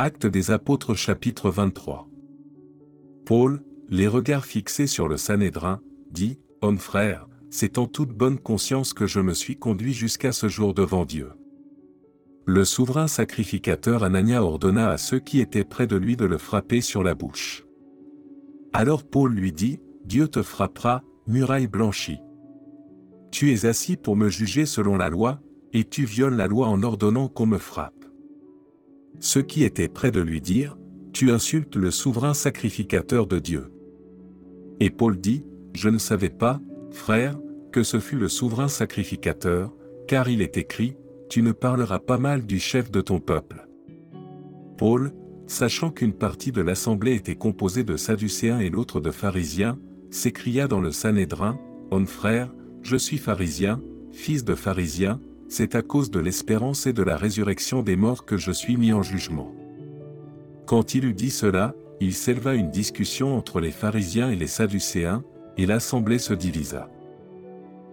Actes des Apôtres chapitre 23. Paul, les regards fixés sur le Sanhédrin, dit, Homme frère, c'est en toute bonne conscience que je me suis conduit jusqu'à ce jour devant Dieu. Le souverain sacrificateur Anania ordonna à ceux qui étaient près de lui de le frapper sur la bouche. Alors Paul lui dit, Dieu te frappera, muraille blanchie. Tu es assis pour me juger selon la loi, et tu violes la loi en ordonnant qu'on me frappe. Ceux qui étaient près de lui dirent, Tu insultes le souverain sacrificateur de Dieu. Et Paul dit, Je ne savais pas, frère, que ce fut le souverain sacrificateur, car il est écrit, Tu ne parleras pas mal du chef de ton peuple. Paul, sachant qu'une partie de l'assemblée était composée de Sadducéens et l'autre de pharisiens, s'écria dans le Sanhédrin, Homme frère, je suis pharisien, fils de pharisien, c'est à cause de l'espérance et de la résurrection des morts que je suis mis en jugement. Quand il eut dit cela, il s'éleva une discussion entre les pharisiens et les sadducéens, et l'assemblée se divisa.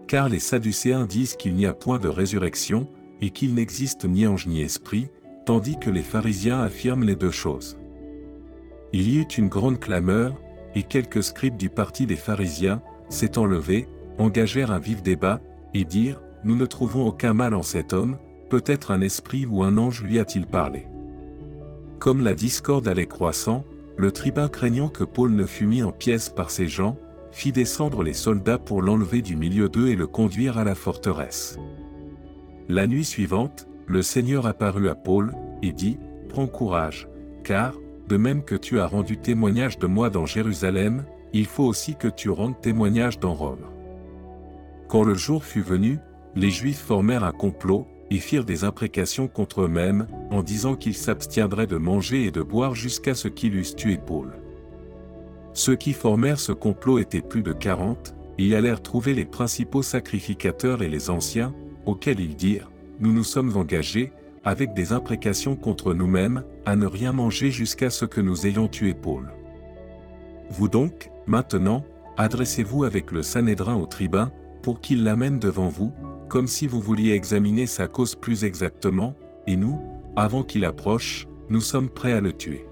Car les sadducéens disent qu'il n'y a point de résurrection, et qu'il n'existe ni ange ni esprit, tandis que les pharisiens affirment les deux choses. Il y eut une grande clameur, et quelques scribes du parti des pharisiens, s'étant levés, engagèrent un vif débat, et dirent, Nous ne trouvons aucun mal en cet homme, peut-être un esprit ou un ange lui a-t-il parlé. Comme la discorde allait croissant, le tribun craignant que Paul ne fût mis en pièces par ces gens, fit descendre les soldats pour l'enlever du milieu d'eux et le conduire à la forteresse. La nuit suivante, le Seigneur apparut à Paul, et dit, Prends courage, car, de même que tu as rendu témoignage de moi dans Jérusalem, il faut aussi que tu rendes témoignage dans Rome. Quand le jour fut venu, les Juifs formèrent un complot, et firent des imprécations contre eux-mêmes, en disant qu'ils s'abstiendraient de manger et de boire jusqu'à ce qu'ils eussent tué Paul. Ceux qui formèrent ce complot étaient plus de quarante, et allèrent trouver les principaux sacrificateurs et les anciens, auxquels ils dirent, Nous nous sommes engagés, avec des imprécations contre nous-mêmes, à ne rien manger jusqu'à ce que nous ayons tué Paul. Vous donc, maintenant, adressez-vous avec le Sanhédrin au tribun, pour qu'il l'amène devant vous, comme si vous vouliez examiner sa cause plus exactement, et nous, avant qu'il approche, nous sommes prêts à le tuer.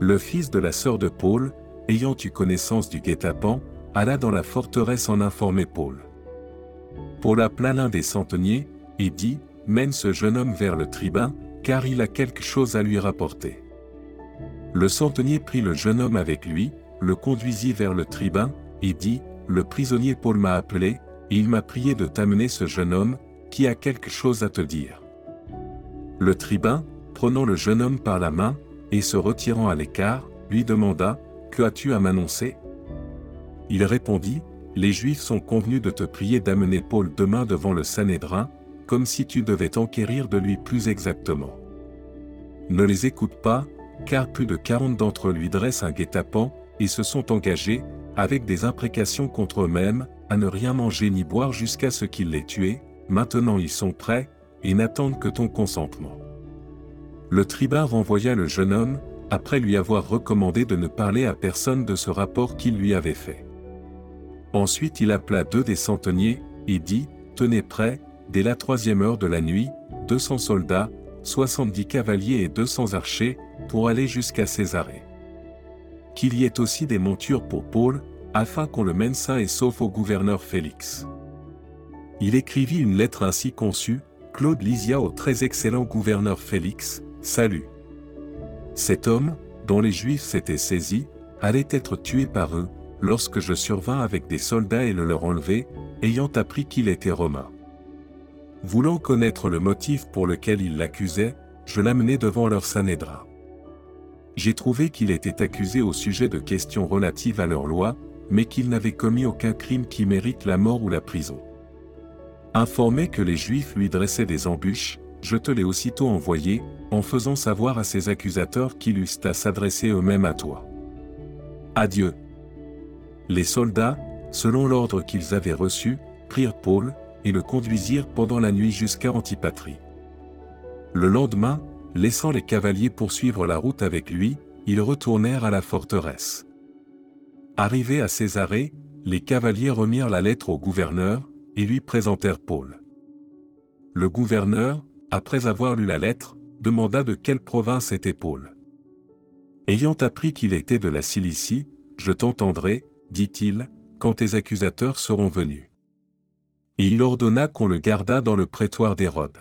Le fils de la sœur de Paul, ayant eu connaissance du guet-apens, alla dans la forteresse en informer Paul. Paul appela l'un des centeniers, et dit, Mène ce jeune homme vers le tribun, car il a quelque chose à lui rapporter. Le centenier prit le jeune homme avec lui, le conduisit vers le tribun, et dit, le prisonnier Paul m'a appelé, il m'a prié de t'amener ce jeune homme, qui a quelque chose à te dire. Le tribun, prenant le jeune homme par la main, et se retirant à l'écart, lui demanda, Que as-tu à m'annoncer? Il répondit, Les Juifs sont convenus de te prier d'amener Paul demain devant le Sanhédrin, comme si tu devais t'enquérir de lui plus exactement. Ne les écoute pas, car plus de quarante d'entre eux lui dressent un guet-apens, et se sont engagés, avec des imprécations contre eux-mêmes, à ne rien manger ni boire jusqu'à ce qu'ils l'aient tué, maintenant ils sont prêts, et n'attendent que ton consentement. Le tribun renvoya le jeune homme, après lui avoir recommandé de ne parler à personne de ce rapport qu'il lui avait fait. Ensuite il appela deux des centeniers, et dit, Tenez prêts, dès la troisième heure de la nuit, deux cents soldats, soixante-dix cavaliers et deux cents archers, pour aller jusqu'à Césarée qu'il y ait aussi des montures pour Paul, afin qu'on le mène sain et sauf au gouverneur Félix. Il écrivit une lettre ainsi conçue, Claude Lysia au très excellent gouverneur Félix, Salut. Cet homme, dont les Juifs s'étaient saisis, allait être tué par eux, lorsque je survins avec des soldats et le leur enlever, ayant appris qu'il était romain. Voulant connaître le motif pour lequel ils l'accusaient, je l'amenai devant leur Sanhédrin j'ai trouvé qu'il était accusé au sujet de questions relatives à leur loi, mais qu'il n'avait commis aucun crime qui mérite la mort ou la prison. Informé que les Juifs lui dressaient des embûches, je te l'ai aussitôt envoyé, en faisant savoir à ses accusateurs qu'ils eussent à s'adresser eux-mêmes à toi. Adieu. Les soldats, selon l'ordre qu'ils avaient reçu, prirent Paul, et le conduisirent pendant la nuit jusqu'à Antipatrie. Le lendemain, Laissant les cavaliers poursuivre la route avec lui, ils retournèrent à la forteresse. Arrivés à Césarée, les cavaliers remirent la lettre au gouverneur, et lui présentèrent Paul. Le gouverneur, après avoir lu la lettre, demanda de quelle province était Paul. Ayant appris qu'il était de la Cilicie, je t'entendrai, dit-il, quand tes accusateurs seront venus. Et il ordonna qu'on le gardât dans le prétoire d'Hérode.